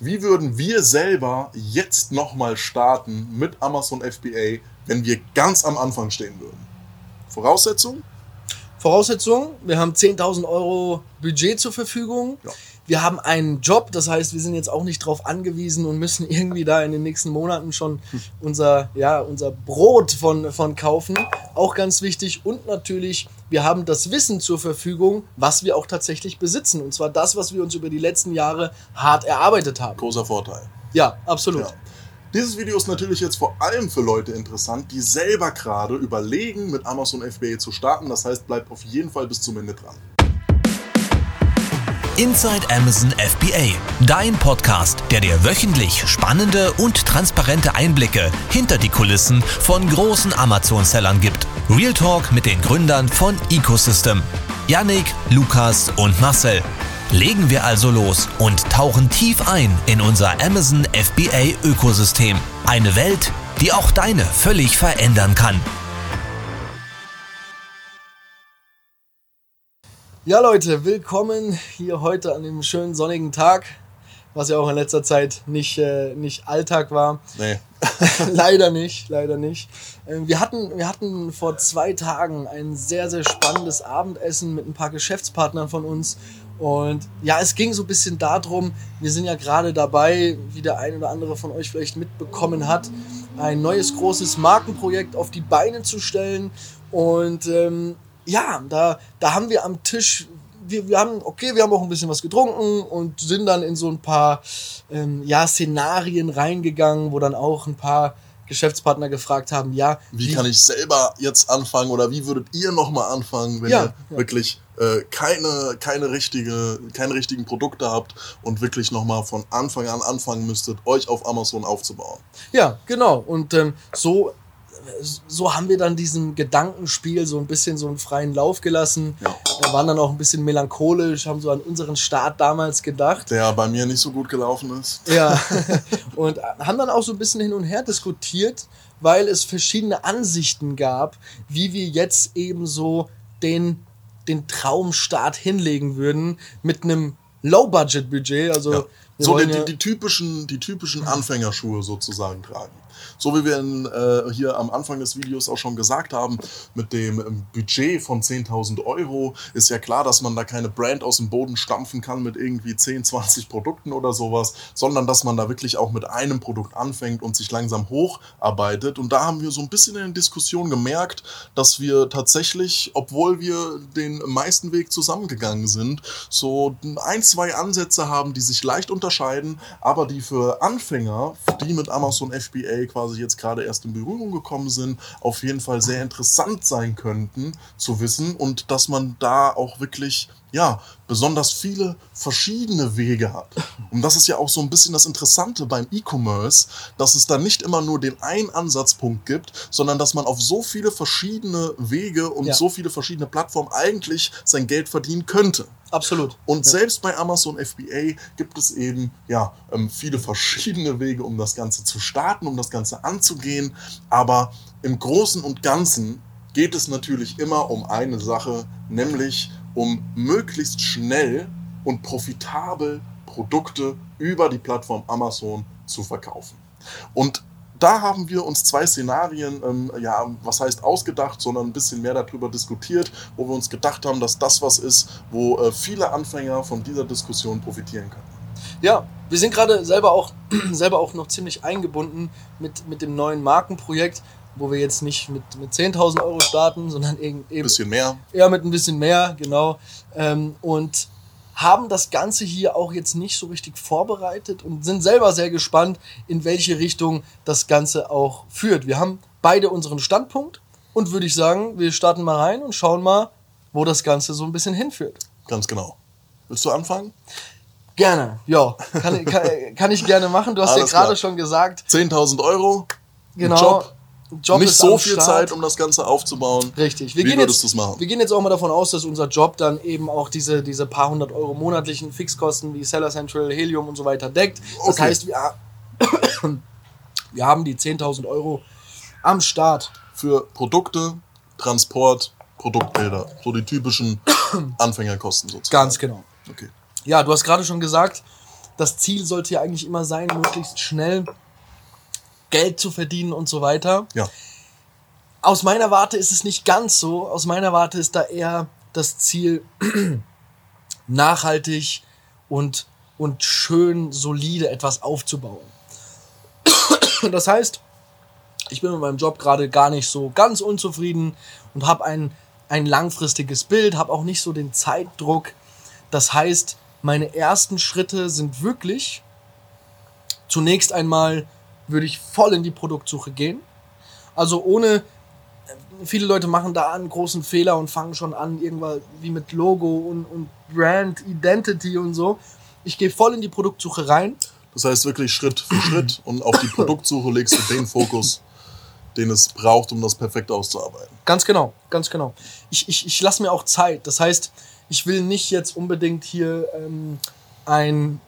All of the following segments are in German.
wie würden wir selber jetzt nochmal starten mit Amazon FBA, wenn wir ganz am Anfang stehen würden? Voraussetzung? Voraussetzung, wir haben 10.000 Euro Budget zur Verfügung. Ja. Wir haben einen Job, das heißt, wir sind jetzt auch nicht darauf angewiesen und müssen irgendwie da in den nächsten Monaten schon unser, ja, unser Brot von, von kaufen. Auch ganz wichtig. Und natürlich, wir haben das Wissen zur Verfügung, was wir auch tatsächlich besitzen. Und zwar das, was wir uns über die letzten Jahre hart erarbeitet haben. Großer Vorteil. Ja, absolut. Ja. Dieses Video ist natürlich jetzt vor allem für Leute interessant, die selber gerade überlegen, mit Amazon FBA zu starten. Das heißt, bleibt auf jeden Fall bis zum Ende dran. Inside Amazon FBA, dein Podcast, der dir wöchentlich spannende und transparente Einblicke hinter die Kulissen von großen Amazon-Sellern gibt. Real Talk mit den Gründern von Ecosystem. Yannick, Lukas und Marcel. Legen wir also los und tauchen tief ein in unser Amazon FBA Ökosystem. Eine Welt, die auch deine völlig verändern kann. Ja Leute, willkommen hier heute an dem schönen sonnigen Tag, was ja auch in letzter Zeit nicht, äh, nicht Alltag war. Nee. leider nicht, leider nicht. Ähm, wir, hatten, wir hatten vor zwei Tagen ein sehr, sehr spannendes Abendessen mit ein paar Geschäftspartnern von uns. Und ja, es ging so ein bisschen darum, wir sind ja gerade dabei, wie der ein oder andere von euch vielleicht mitbekommen hat, ein neues großes Markenprojekt auf die Beine zu stellen. Und ähm, ja, da, da haben wir am Tisch, wir, wir haben, okay, wir haben auch ein bisschen was getrunken und sind dann in so ein paar ähm, ja, Szenarien reingegangen, wo dann auch ein paar Geschäftspartner gefragt haben, ja. Wie, wie kann ich selber jetzt anfangen oder wie würdet ihr nochmal anfangen, wenn ja, ihr ja. wirklich äh, keine, keine, richtige, keine richtigen Produkte habt und wirklich nochmal von Anfang an anfangen müsstet, euch auf Amazon aufzubauen? Ja, genau. Und ähm, so so haben wir dann diesem Gedankenspiel so ein bisschen so einen freien Lauf gelassen. Ja. Wir waren dann auch ein bisschen melancholisch, haben so an unseren Start damals gedacht. Der bei mir nicht so gut gelaufen ist. Ja. Und haben dann auch so ein bisschen hin und her diskutiert, weil es verschiedene Ansichten gab, wie wir jetzt eben so den, den Traumstart hinlegen würden mit einem Low-Budget-Budget. Also ja. so die, die, die, typischen, die typischen Anfängerschuhe sozusagen tragen. So wie wir in, äh, hier am Anfang des Videos auch schon gesagt haben, mit dem ähm, Budget von 10.000 Euro ist ja klar, dass man da keine Brand aus dem Boden stampfen kann mit irgendwie 10, 20 Produkten oder sowas, sondern dass man da wirklich auch mit einem Produkt anfängt und sich langsam hocharbeitet. Und da haben wir so ein bisschen in der Diskussion gemerkt, dass wir tatsächlich, obwohl wir den meisten Weg zusammengegangen sind, so ein, zwei Ansätze haben, die sich leicht unterscheiden, aber die für Anfänger, die mit Amazon FBA quasi jetzt gerade erst in Berührung gekommen sind, auf jeden Fall sehr interessant sein könnten zu wissen und dass man da auch wirklich ja, besonders viele verschiedene Wege hat. Und das ist ja auch so ein bisschen das Interessante beim E-Commerce, dass es da nicht immer nur den einen Ansatzpunkt gibt, sondern dass man auf so viele verschiedene Wege und ja. so viele verschiedene Plattformen eigentlich sein Geld verdienen könnte. Absolut. Und ja. selbst bei Amazon FBA gibt es eben ja ähm, viele verschiedene Wege, um das Ganze zu starten, um das Ganze anzugehen. Aber im Großen und Ganzen geht es natürlich immer um eine Sache, nämlich um möglichst schnell und profitabel Produkte über die Plattform Amazon zu verkaufen. Und da haben wir uns zwei Szenarien, ähm, ja, was heißt ausgedacht, sondern ein bisschen mehr darüber diskutiert, wo wir uns gedacht haben, dass das was ist, wo äh, viele Anfänger von dieser Diskussion profitieren können. Ja, wir sind gerade selber auch, selber auch noch ziemlich eingebunden mit, mit dem neuen Markenprojekt wo wir jetzt nicht mit, mit 10.000 Euro starten, sondern eben. Ein bisschen mehr. Ja, mit ein bisschen mehr, genau. Ähm, und haben das Ganze hier auch jetzt nicht so richtig vorbereitet und sind selber sehr gespannt, in welche Richtung das Ganze auch führt. Wir haben beide unseren Standpunkt und würde ich sagen, wir starten mal rein und schauen mal, wo das Ganze so ein bisschen hinführt. Ganz genau. Willst du anfangen? Gerne, ja. Kann, kann, kann ich gerne machen. Du hast Alles ja gerade schon gesagt. 10.000 Euro. Genau. Job, Job nicht so viel Start. Zeit, um das Ganze aufzubauen. Richtig. Wir Wie würdest du es machen? Wir gehen jetzt auch mal davon aus, dass unser Job dann eben auch diese, diese paar hundert Euro monatlichen Fixkosten wie Seller Central, Helium und so weiter deckt. Das okay. heißt, wir, wir haben die 10.000 Euro am Start. Für Produkte, Transport, Produktbilder. So die typischen Anfängerkosten sozusagen. Ganz genau. Okay. Ja, du hast gerade schon gesagt, das Ziel sollte ja eigentlich immer sein, möglichst schnell Geld zu verdienen und so weiter. Ja. Aus meiner Warte ist es nicht ganz so. Aus meiner Warte ist da eher das Ziel, nachhaltig und, und schön solide etwas aufzubauen. Das heißt, ich bin mit meinem Job gerade gar nicht so ganz unzufrieden und habe ein, ein langfristiges Bild, habe auch nicht so den Zeitdruck. Das heißt, meine ersten Schritte sind wirklich, zunächst einmal würde ich voll in die Produktsuche gehen. Also ohne, viele Leute machen da einen großen Fehler und fangen schon an, irgendwann wie mit Logo und, und Brand, Identity und so. Ich gehe voll in die Produktsuche rein. Das heißt wirklich Schritt für Schritt und auf die Produktsuche legst du den Fokus, den es braucht, um das perfekt auszuarbeiten. Ganz genau, ganz genau. Ich, ich, ich lasse mir auch Zeit. Das heißt, ich will nicht jetzt unbedingt hier ähm, ein,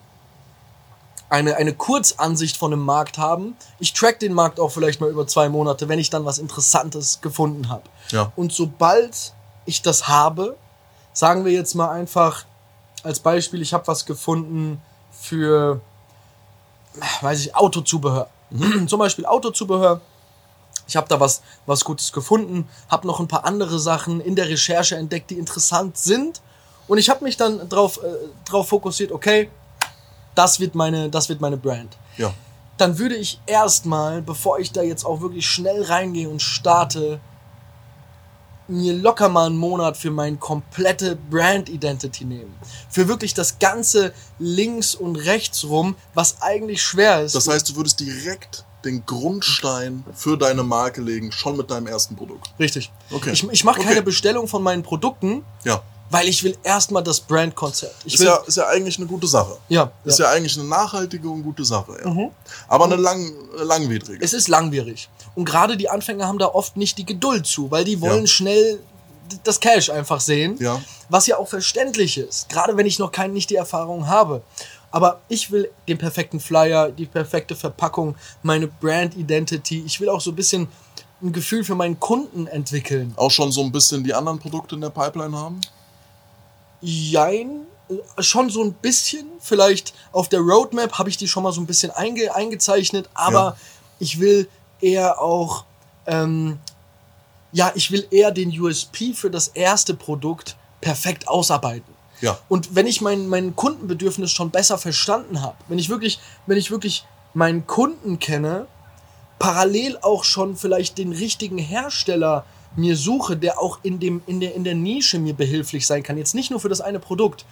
eine, eine Kurzansicht von einem Markt haben. Ich track den Markt auch vielleicht mal über zwei Monate, wenn ich dann was Interessantes gefunden habe. Ja. Und sobald ich das habe, sagen wir jetzt mal einfach als Beispiel, ich habe was gefunden für, weiß ich, Autozubehör. Zum Beispiel Autozubehör. Ich habe da was, was Gutes gefunden, habe noch ein paar andere Sachen in der Recherche entdeckt, die interessant sind. Und ich habe mich dann drauf, äh, drauf fokussiert, okay, das wird meine, das wird meine Brand. Ja. Dann würde ich erstmal, bevor ich da jetzt auch wirklich schnell reingehe und starte, mir locker mal einen Monat für meine komplette Brand Identity nehmen. Für wirklich das ganze links und rechts rum, was eigentlich schwer ist. Das heißt, du würdest direkt den Grundstein für deine Marke legen, schon mit deinem ersten Produkt. Richtig. Okay. Ich, ich mache Okay. keine Bestellung von meinen Produkten, Ja. Weil ich will erstmal das Brandkonzept. Ist ja, ist ja eigentlich eine gute Sache. ja, Ist ja. ja eigentlich eine nachhaltige und gute Sache. Ja. Mhm. Aber eine lang, langwidrige. Es ist langwierig. Und gerade die Anfänger haben da oft nicht die Geduld zu, weil die wollen Ja. schnell das Cash einfach sehen. Ja. Was ja auch verständlich ist. Gerade wenn ich noch kein, nicht die Erfahrung habe. Aber ich will den perfekten Flyer, die perfekte Verpackung, meine Brand Identity. Ich will auch so ein bisschen ein Gefühl für meinen Kunden entwickeln. Auch schon so ein bisschen die anderen Produkte in der Pipeline haben? Jein, schon so ein bisschen. Vielleicht auf der Roadmap habe ich die schon mal so ein bisschen einge eingezeichnet, aber Ja. ich will eher auch, ähm, ja, ich will eher den USP für das erste Produkt perfekt ausarbeiten. Ja. Und wenn ich mein, mein Kundenbedürfnis schon besser verstanden habe, wenn ich wirklich, wenn ich wirklich meinen Kunden kenne, parallel auch schon vielleicht den richtigen Hersteller mir suche, der auch in, dem, in, der, in der Nische mir behilflich sein kann. Jetzt nicht nur für das eine Produkt.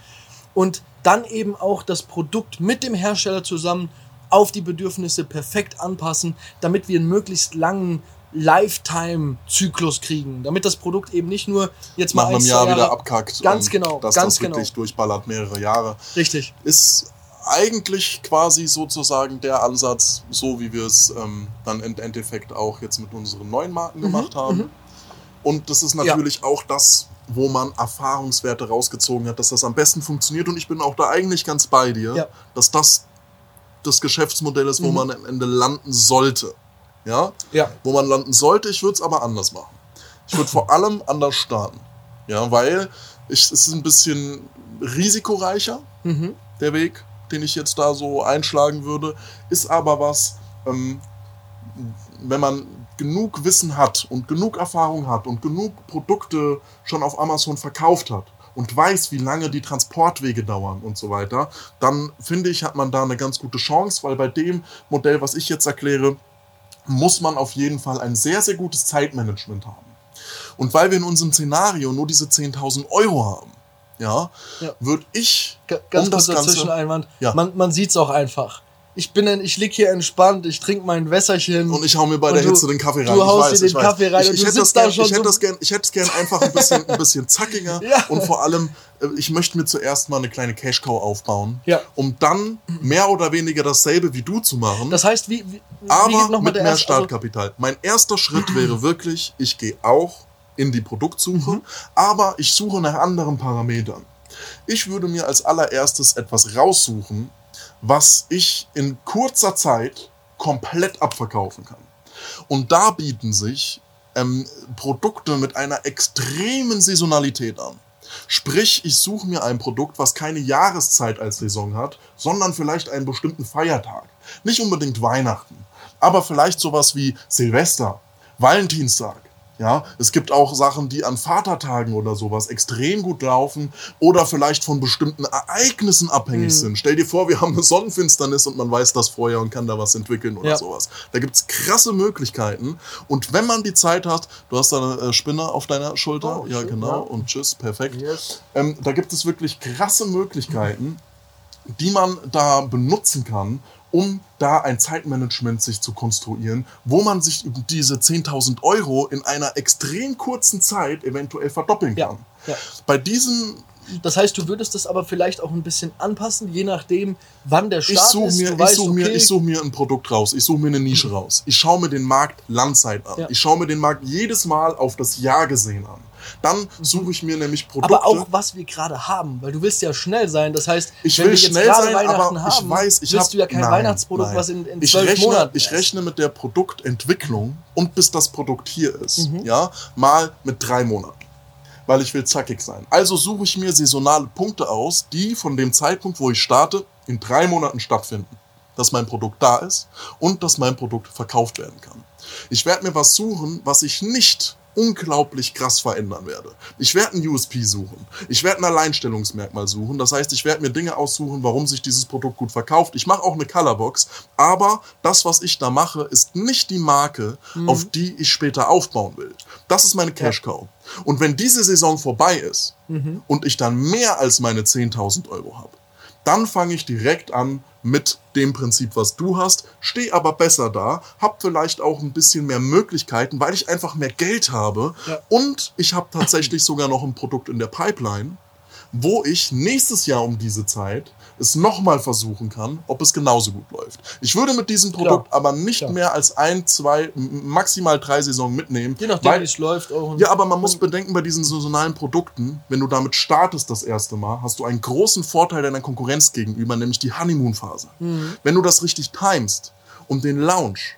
Und dann eben auch das Produkt mit dem Hersteller zusammen auf die Bedürfnisse perfekt anpassen, damit wir einen möglichst langen Lifetime-Zyklus kriegen. Damit das Produkt eben nicht nur jetzt mal Nach einem ein, Jahr zwei wieder Jahre- abkackt. Ganz genau, Dass ganz das wirklich genau. durchballert mehrere Jahre. Richtig. Ist eigentlich quasi sozusagen der Ansatz, so wie wir es ähm, dann im Endeffekt auch jetzt mit unseren neuen Marken Mhm, gemacht haben. Und das ist natürlich auch das, wo man Erfahrungswerte rausgezogen hat, dass das am besten funktioniert. Und ich bin auch da eigentlich ganz bei dir, Ja. dass das das Geschäftsmodell ist, wo Mhm. man am Ende landen sollte. Ja? Ja. Wo man landen sollte, ich würde es aber anders machen. Ich würde vor allem anders starten. Ja, weil ich, es ist ein bisschen risikoreicher, Mhm. der Weg, den ich jetzt da so einschlagen würde, ist aber was, ähm, wenn man genug Wissen hat und genug Erfahrung hat und genug Produkte schon auf Amazon verkauft hat und weiß, wie lange die Transportwege dauern und so weiter, dann finde ich, hat man da eine ganz gute Chance, weil bei dem Modell, was ich jetzt erkläre, muss man auf jeden Fall ein sehr, sehr gutes Zeitmanagement haben. Und weil wir in unserem Szenario nur diese 10.000 Euro haben, ja, Ja. würde ich G- Ganz um kurz das Ganze- dazwischen Einwand. Ja. Man, man sieht's auch einfach. Ich bin, in- ich lieg hier entspannt, ich trinke mein Wässerchen. Und ich hau mir bei Und der du- Hitze den Kaffee du rein. haust ich weiß, dir den. Kaffee rein ich, und ich du hätte das sitzt da gern, schon ich hätte so- das gern, ich hätte es gern einfach ein bisschen, ein bisschen zackiger. Ja. Und vor allem, äh, ich möchte mir zuerst mal eine kleine Cash Cow aufbauen, Ja. um dann mehr oder weniger dasselbe wie du zu machen. das heißt, wie, wie, wie aber mal mit mehr erste- also- Startkapital. mein erster Schritt wäre wirklich, ich gehe auch in die Produktsuche, Mhm. aber ich suche nach anderen Parametern. Ich würde mir als allererstes etwas raussuchen, was ich in kurzer Zeit komplett abverkaufen kann. Und da bieten sich ähm, Produkte mit einer extremen Saisonalität an. Sprich, ich suche mir ein Produkt, was keine Jahreszeit als Saison hat, sondern vielleicht einen bestimmten Feiertag. Nicht unbedingt Weihnachten, aber vielleicht sowas wie Silvester, Valentinstag. Ja, es gibt auch Sachen, die an Vatertagen oder sowas extrem gut laufen oder vielleicht von bestimmten Ereignissen abhängig Mhm. sind. Stell dir vor, wir haben eine Sonnenfinsternis und man weiß das vorher und kann da was entwickeln oder Ja. sowas. Da gibt's krasse Möglichkeiten. Und wenn man die Zeit hat, du hast da eine äh, Spinne auf deiner Schulter, Oh, ja schön, genau, ja. und tschüss, perfekt. Yes. Ähm, da gibt es wirklich krasse Möglichkeiten, die man da benutzen kann, um da ein Zeitmanagement sich zu konstruieren, wo man sich diese 10.000 Euro in einer extrem kurzen Zeit eventuell verdoppeln Ja, kann. ja. Bei diesen, Das heißt, du würdest das aber vielleicht auch ein bisschen anpassen, je nachdem, wann der ich Start suche ist. mir, du ich weißt, such mir, ich such mir ein Produkt raus, ich suche mir eine Nische raus. Ich schaue mir den Markt Landzeit an. Ja. Ich schaue mir den Markt jedes Mal auf das Jahr gesehen an. Dann suche ich mir nämlich Produkte. aber auch was wir gerade haben, weil du willst ja schnell sein. Das heißt, Ich wenn will wir jetzt schnell gerade sein, Weihnachten aber ich haben, weiß, ich wirst hab- du ja kein nein, Weihnachtsprodukt, nein. was in, in ich zwölf rechne, Monaten Ich rechne mit der Produktentwicklung und bis das Produkt hier ist, Mhm. ja, mal mit drei Monaten. Weil ich will zackig sein. Also suche ich mir saisonale Punkte aus, die von dem Zeitpunkt, wo ich starte, in drei Monaten stattfinden. Dass mein Produkt da ist und dass mein Produkt verkauft werden kann. Ich werde mir was suchen, was ich nicht unglaublich krass verändern werde. Ich werde ein USP suchen. Ich werde ein Alleinstellungsmerkmal suchen. Das heißt, ich werde mir Dinge aussuchen, warum sich dieses Produkt gut verkauft. Ich mache auch eine Colorbox, aber das, was ich da mache, ist nicht die Marke, auf die ich später aufbauen will. Das ist meine Cash Cow. Und wenn diese Saison vorbei ist und ich dann mehr als meine 10.000 Euro habe, dann fange ich direkt an mit dem Prinzip, was du hast, stehe aber besser da, habe vielleicht auch ein bisschen mehr Möglichkeiten, weil ich einfach mehr Geld habe Ja. und ich habe tatsächlich sogar noch ein Produkt in der Pipeline, wo ich nächstes Jahr um diese Zeit es nochmal versuchen kann, ob es genauso gut läuft. Ich würde mit diesem Produkt aber nicht Klar. mehr als ein, zwei, maximal drei Saisonen mitnehmen. Je nachdem, weil- wie es läuft. Auch ja, aber man muss bedenken, bei diesen saisonalen Produkten, wenn du damit startest das erste Mal, hast du einen großen Vorteil deiner Konkurrenz gegenüber, nämlich die Honeymoon-Phase. Wenn du das richtig timest und den Launch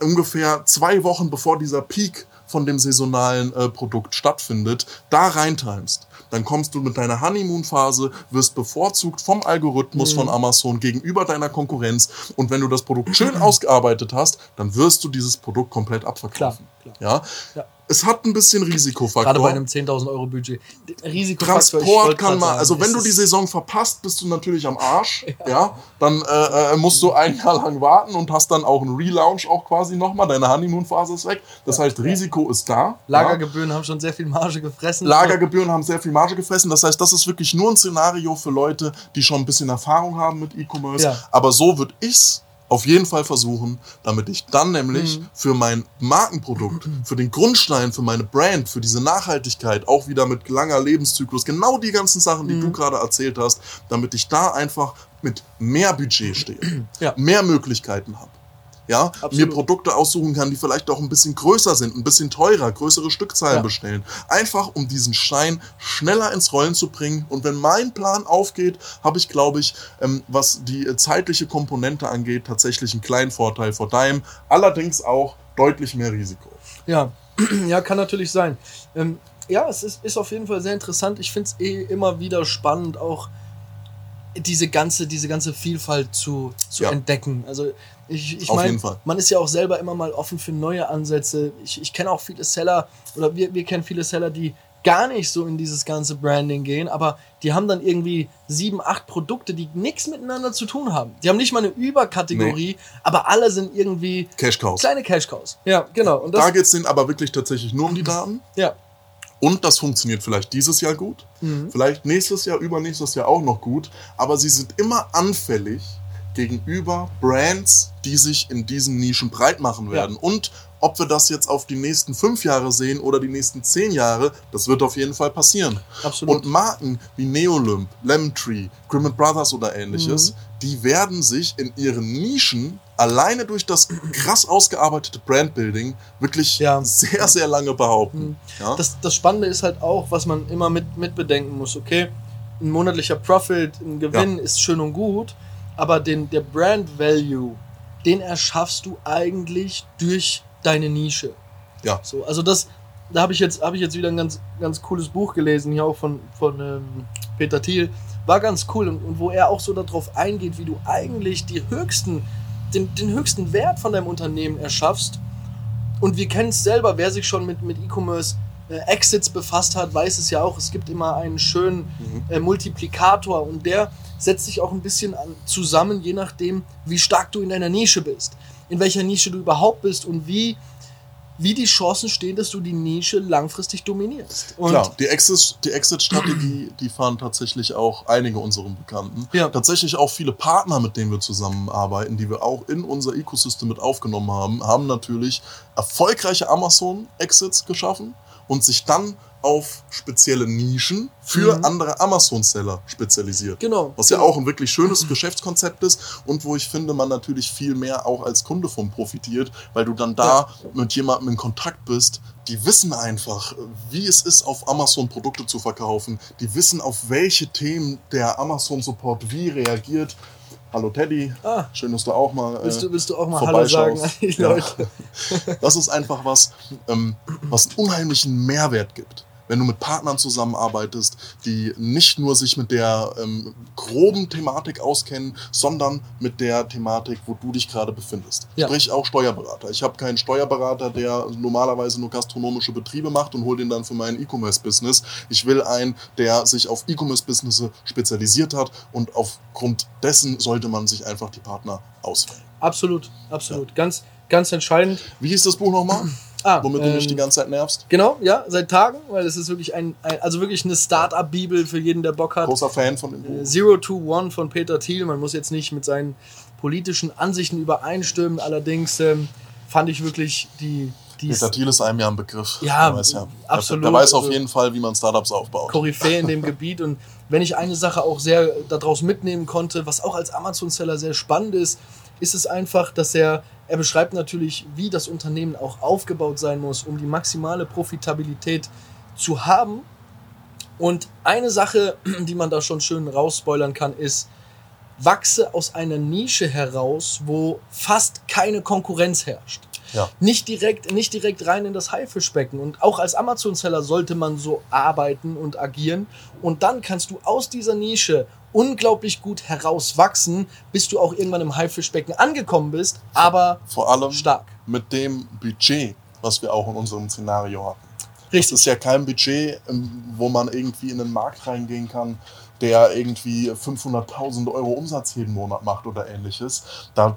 ungefähr zwei Wochen bevor dieser Peak von dem saisonalen äh, Produkt stattfindet, da reintimest, dann kommst du mit deiner Honeymoon-Phase, wirst bevorzugt vom Algorithmus von Amazon gegenüber deiner Konkurrenz und wenn du das Produkt schön ausgearbeitet hast, dann wirst du dieses Produkt komplett abverkaufen. Klar, Ja? Ja. Es hat ein bisschen Risikofaktor. Gerade bei einem 10.000 Euro Budget. Risikofaktor. Transport kann sagen, also wenn du die Saison verpasst, bist du natürlich am Arsch, ja, dann äh, äh, musst du ein Jahr lang warten und hast dann auch einen Relaunch auch quasi nochmal, deine Honeymoon-Phase ist weg, das heißt Risiko ist da. ja. Lagergebühren haben schon sehr viel Marge gefressen. Lagergebühren haben sehr viel Marge gefressen. Das heißt, das ist wirklich nur ein Szenario für Leute, die schon ein bisschen Erfahrung haben mit E-Commerce. Ja. Aber so würde ich's auf jeden Fall versuchen, damit ich dann nämlich Mhm. für mein Markenprodukt, für den Grundstein, für meine Brand, für diese Nachhaltigkeit, auch wieder mit langer Lebenszyklus, genau die ganzen Sachen, die Mhm. du gerade erzählt hast, damit ich da einfach mit mehr Budget stehe, Ja. mehr Möglichkeiten habe. Ja, Absolut. mir Produkte aussuchen kann, die vielleicht auch ein bisschen größer sind, ein bisschen teurer, größere Stückzahlen Ja. bestellen. Einfach um diesen Stein schneller ins Rollen zu bringen. Und wenn mein Plan aufgeht, habe ich, glaube ich, ähm, was die äh, zeitliche Komponente angeht, tatsächlich einen kleinen Vorteil vor deinem. Allerdings auch deutlich mehr Risiko. Ja, ja, kann natürlich sein. Ähm, ja, es ist, ist auf jeden Fall sehr interessant. Ich finde es eh immer wieder spannend, auch diese ganze, diese ganze Vielfalt zu, zu Ja. entdecken. Also ich, ich meine, man ist ja auch selber immer mal offen für neue Ansätze. Ich, ich kenne auch viele Seller, oder wir, wir kennen viele Seller, die gar nicht so in dieses ganze Branding gehen, aber die haben dann irgendwie sieben, acht Produkte, die nichts miteinander zu tun haben. Die haben nicht mal eine Überkategorie, aber alle sind irgendwie Cash Cows. kleine Cash-Cows. Ja, genau. Und das, Da geht es denen aber wirklich tatsächlich nur um die Daten. ja, Und das funktioniert vielleicht dieses Jahr gut, Mhm. vielleicht nächstes Jahr, übernächstes Jahr auch noch gut, aber sie sind immer anfällig gegenüber Brands, die sich in diesen Nischen breit machen werden. Und ob wir das jetzt auf die nächsten fünf Jahre sehen oder die nächsten zehn Jahre, das wird auf jeden Fall passieren. Absolut. Und Marken wie Neolymp, Lemon Tree, Grimmett Brothers oder ähnliches, Mhm. die werden sich in ihren Nischen alleine durch das krass ausgearbeitete Brandbuilding wirklich Ja. sehr, sehr lange behaupten. Ja? das, das Spannende ist halt auch, was man immer mit, mit bedenken muss, okay, ein monatlicher Profit, ein Gewinn ist schön und gut, aber den, der Brand Value, den erschaffst du eigentlich durch deine Nische. Ja. So, also das, da habe ich, jetzt, hab ich jetzt wieder ein ganz, ganz cooles Buch gelesen, hier auch von, von ähm, Peter Thiel. War ganz cool und, und wo er auch so darauf eingeht, wie du eigentlich die höchsten, den, den höchsten Wert von deinem Unternehmen erschaffst. Und wir kennen es selber, wer sich schon mit, mit E-Commerce Exits befasst hat, weiß es ja auch, es gibt immer einen schönen äh, Multiplikator und der setzt sich auch ein bisschen zusammen, je nachdem, wie stark du in deiner Nische bist, in welcher Nische du überhaupt bist und wie, wie die Chancen stehen, dass du die Nische langfristig dominierst. Und Klar, die Exit-Strategie, die fahren tatsächlich auch einige unserer Bekannten. Ja. Tatsächlich auch viele Partner, mit denen wir zusammenarbeiten, die wir auch in unser Ecosystem mit aufgenommen haben, haben natürlich erfolgreiche Amazon-Exits geschaffen und sich dann auf spezielle Nischen für Mhm. andere Amazon-Seller spezialisiert. Genau, Was ja genau. auch ein wirklich schönes Geschäftskonzept ist und wo ich finde, man natürlich viel mehr auch als Kunde von profitiert, weil du dann da mit jemandem in Kontakt bist, die wissen einfach, wie es ist, auf Amazon Produkte zu verkaufen. Die wissen, auf welche Themen der Amazon-Support wie reagiert. Hallo Teddy, Ah. schön, dass du auch mal. äh, Willst du, willst du auch mal Hallo sagen an die Ja. Leute? Das ist einfach was, ähm, was einen unheimlichen Mehrwert gibt. Wenn du mit Partnern zusammenarbeitest, die nicht nur sich mit der ähm, groben Thematik auskennen, sondern mit der Thematik, wo du dich gerade befindest. Ja. Sprich auch Steuerberater. Ich habe keinen Steuerberater, der normalerweise nur gastronomische Betriebe macht und hol den dann für mein E-Commerce-Business. Ich will einen, der sich auf E-Commerce-Business spezialisiert hat und aufgrund dessen sollte man sich einfach die Partner auswählen. Absolut, absolut. Ganz, ganz entscheidend. Wie hieß das Buch nochmal? Ah, Womit du mich ähm, die ganze Zeit nervst? Genau, ja, seit Tagen, weil es ist wirklich ein, ein also wirklich eine Start-up-Bibel für jeden, der Bock hat. Großer Fan von dem Äh, Buch. Zero to One von Peter Thiel. Man muss jetzt nicht mit seinen politischen Ansichten übereinstimmen. Allerdings ähm, fand ich wirklich die, die Peter Thiel ist einem ja ein Begriff. Ja, weiß ja. absolut. Der, der weiß auf Also- jeden Fall, wie man Startups aufbaut. Koryphäe in dem Gebiet. Und wenn ich eine Sache auch sehr daraus mitnehmen konnte, was auch als Amazon-Seller sehr spannend ist, ist es einfach, dass er, er beschreibt natürlich, wie das Unternehmen auch aufgebaut sein muss, um die maximale Profitabilität zu haben. Und eine Sache, die man da schon schön rausspoilern kann, ist, wachse aus einer Nische heraus, wo fast keine Konkurrenz herrscht. Ja. Nicht direkt, nicht direkt rein in das Haifischbecken. Und auch als Amazon-Seller sollte man so arbeiten und agieren. Und dann kannst du aus dieser Nische unglaublich gut herauswachsen, bis du auch irgendwann im Haifischbecken angekommen bist, aber Vor allem stark. mit dem Budget, was wir auch in unserem Szenario hatten. Richtig. ist ja kein Budget, ähm, wo man irgendwie in einen Markt reingehen kann, der irgendwie 500.000 Euro Umsatz jeden Monat macht oder ähnliches. Da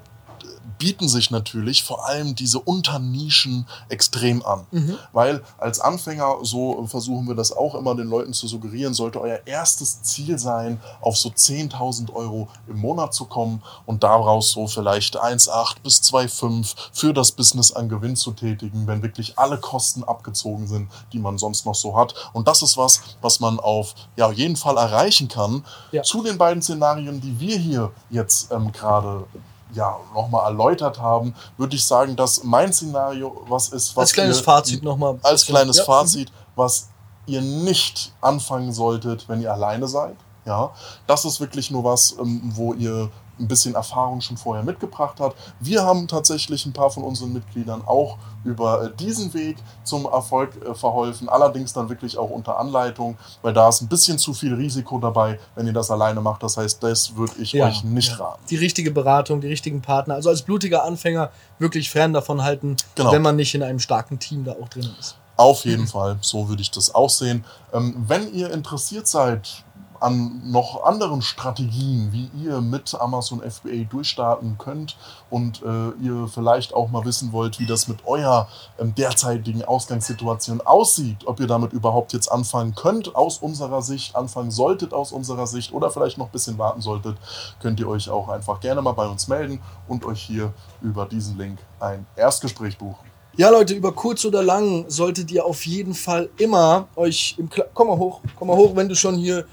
bieten sich natürlich vor allem diese Unternischen extrem an. Mhm. Weil als Anfänger, so versuchen wir das auch immer den Leuten zu suggerieren, sollte euer erstes Ziel sein, auf so 10.000 Euro im Monat zu kommen und daraus so vielleicht 1,8 bis 2,5 für das Business an Gewinn zu tätigen, wenn wirklich alle Kosten abgezogen sind, die man sonst noch so hat. Und das ist was, was man auf ja, jeden Fall erreichen kann. Ja. Zu den beiden Szenarien, die wir hier jetzt ähm, gerade ja, nochmal erläutert haben, würde ich sagen, dass mein Szenario was ist, was Als kleines ihr, Fazit nochmal. als kleines Ja. Fazit, was ihr nicht anfangen solltet, wenn ihr alleine seid. Ja, das ist wirklich nur was, ähm, wo ihr ein bisschen Erfahrung schon vorher mitgebracht habt. Wir haben tatsächlich ein paar von unseren Mitgliedern auch über äh, diesen Weg zum Erfolg äh, verholfen, allerdings dann wirklich auch unter Anleitung, weil da ist ein bisschen zu viel Risiko dabei, wenn ihr das alleine macht. Das heißt, das würde ich Ja, euch nicht ja. raten. Die richtige Beratung, die richtigen Partner. Also als blutiger Anfänger wirklich fern davon halten, Genau. wenn man nicht in einem starken Team da auch drin ist. Auf jeden Fall, so würde ich das auch sehen. Ähm, wenn ihr interessiert seid an noch anderen Strategien, wie ihr mit Amazon FBA durchstarten könnt und äh, ihr vielleicht auch mal wissen wollt, wie das mit eurer ähm, derzeitigen Ausgangssituation aussieht, ob ihr damit überhaupt jetzt anfangen könnt aus unserer Sicht, anfangen solltet aus unserer Sicht oder vielleicht noch ein bisschen warten solltet, könnt ihr euch auch einfach gerne mal bei uns melden und euch hier über diesen Link ein Erstgespräch buchen. Ja, Leute, über kurz oder lang solltet ihr auf jeden Fall immer euch im Kla Komm mal hoch, komm mal hoch, wenn du schon hier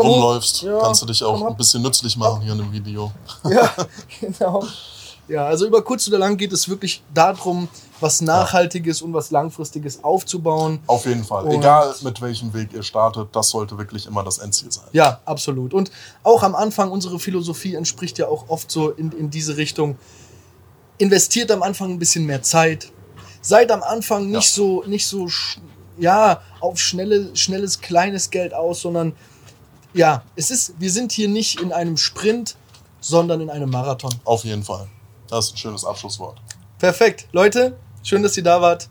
komm rumläufst, Ja, kannst du dich auch ein bisschen nützlich machen hier in dem Video. Ja, genau. Ja, also über kurz oder lang geht es wirklich darum, was Nachhaltiges und was Langfristiges aufzubauen. Auf jeden Fall. Und- Egal mit welchem Weg ihr startet, das sollte wirklich immer das Endziel sein. Ja, absolut. Und auch am Anfang, unsere Philosophie entspricht ja auch oft so in, in diese Richtung. Investiert am Anfang ein bisschen mehr Zeit. Seid am Anfang nicht Ja. so, nicht so ja, auf schnelle, schnelles, kleines Geld aus, sondern ja, es ist, wir sind hier nicht in einem Sprint, sondern in einem Marathon. Auf jeden Fall. Das ist ein schönes Abschlusswort. Perfekt. Leute, schön, dass ihr da wart.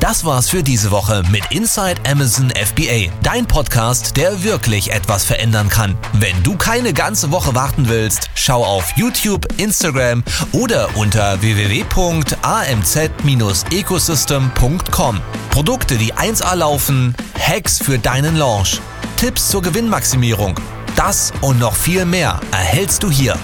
Das war's für diese Woche mit Inside Amazon FBA, dein Podcast, der wirklich etwas verändern kann. Wenn du keine ganze Woche warten willst, schau auf YouTube, Instagram oder unter www.amz-ecosystem.com. Produkte, die 1A laufen, Hacks für deinen Launch, Tipps zur Gewinnmaximierung. Das und noch viel mehr erhältst du hier.